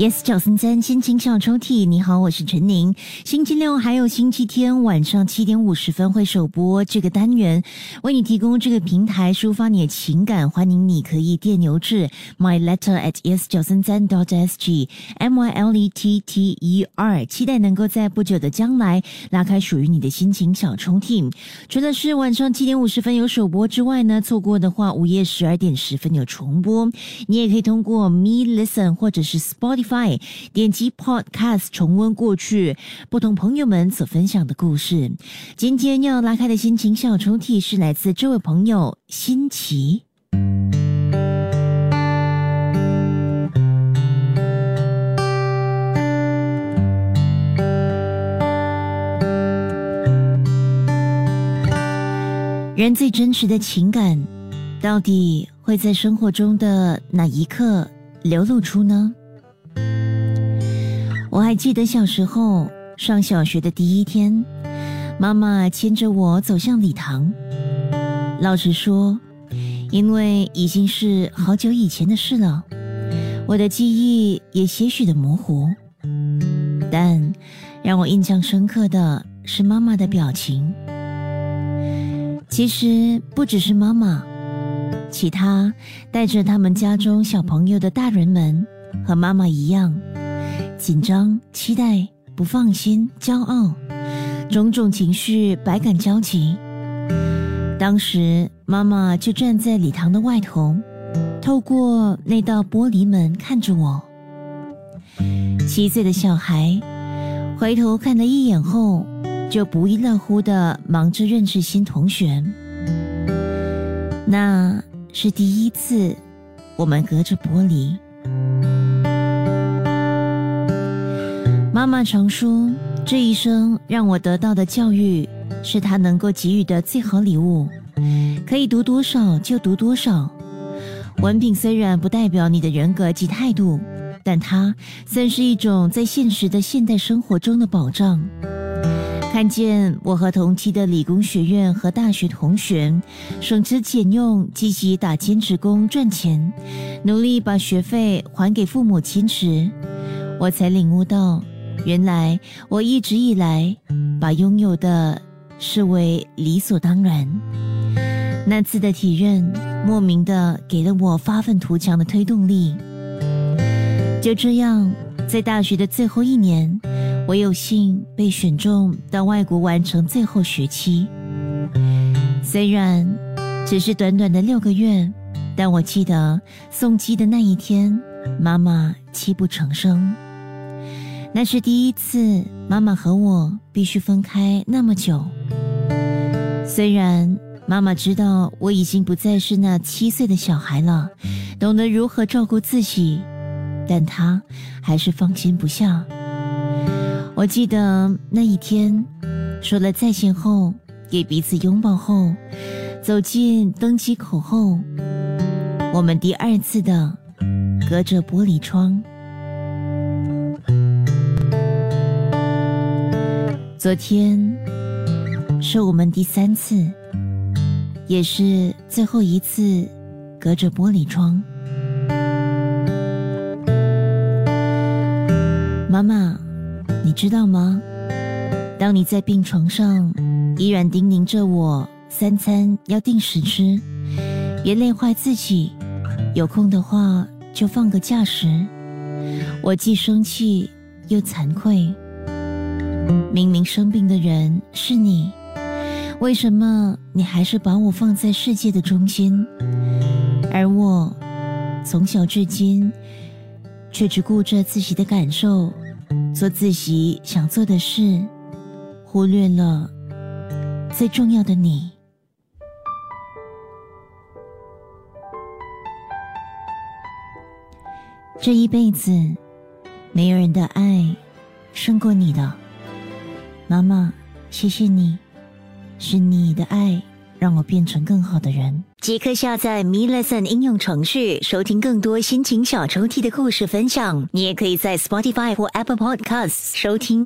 Yes，九三三心情小抽屉，你好，我是陈宁。星期六还有星期天晚上七点五十分会首播这个单元，为你提供这个平台抒发你的情感。欢迎你可以电邮至 my letter at yes 九三三 dot sg m y l e t t e r，期待能够在不久的将来拉开属于你的心情小抽屉。除了是晚上七点五十分有首播之外呢，错过的话午夜十二点十分有重播。你也可以通过 Me Listen 或者是 Spotify Spotify。点击 Podcast 重温过去不同朋友们所分享的故事。今天要拉开的心情小抽屉是来自这位朋友新奇。人最真实的情感，到底会在生活中的哪一刻流露出呢？我还记得小时候上小学的第一天，妈妈牵着我走向礼堂。老实说，因为已经是好久以前的事了，我的记忆也些许的模糊。但让我印象深刻的是妈妈的表情。其实不只是妈妈，其他带着他们家中小朋友的大人们，和妈妈一样。紧张、期待、不放心、骄傲，种种情绪百感交集。当时，妈妈就站在礼堂的外头，透过那道玻璃门看着我。七岁的小孩回头看了一眼后，就不亦乐乎的忙着认识新同学。那是第一次，我们隔着玻璃。妈妈常说，这一生让我得到的教育，是她能够给予的最好礼物。可以读多少就读多少。文凭虽然不代表你的人格及态度，但它算是一种在现实的现代生活中的保障。看见我和同期的理工学院和大学同学，省吃俭用，积极打兼职工赚钱，努力把学费还给父母亲时，我才领悟到。原来我一直以来把拥有的视为理所当然。那次的体认，莫名的给了我发愤图强的推动力。就这样，在大学的最后一年，我有幸被选中到外国完成最后学期。虽然只是短短的六个月，但我记得送机的那一天，妈妈泣不成声。那是第一次，妈妈和我必须分开那么久。虽然妈妈知道我已经不再是那七岁的小孩了，懂得如何照顾自己，但她还是放心不下。我记得那一天，说了再见后，给彼此拥抱后，走进登机口后，我们第二次的隔着玻璃窗。昨天是我们第三次，也是最后一次隔着玻璃窗。妈妈，你知道吗？当你在病床上，依然叮咛着我三餐要定时吃，别累坏自己，有空的话就放个假时，我既生气又惭愧。明明生病的人是你，为什么你还是把我放在世界的中心？而我从小至今却只顾着自己的感受，做自己想做的事，忽略了最重要的你。这一辈子，没有人的爱胜过你的。妈妈，谢谢你，是你的爱让我变成更好的人。即刻下载 Me Lesson 应用程序，收听更多心情小抽屉的故事分享。你也可以在 Spotify 或 Apple Podcasts 收听。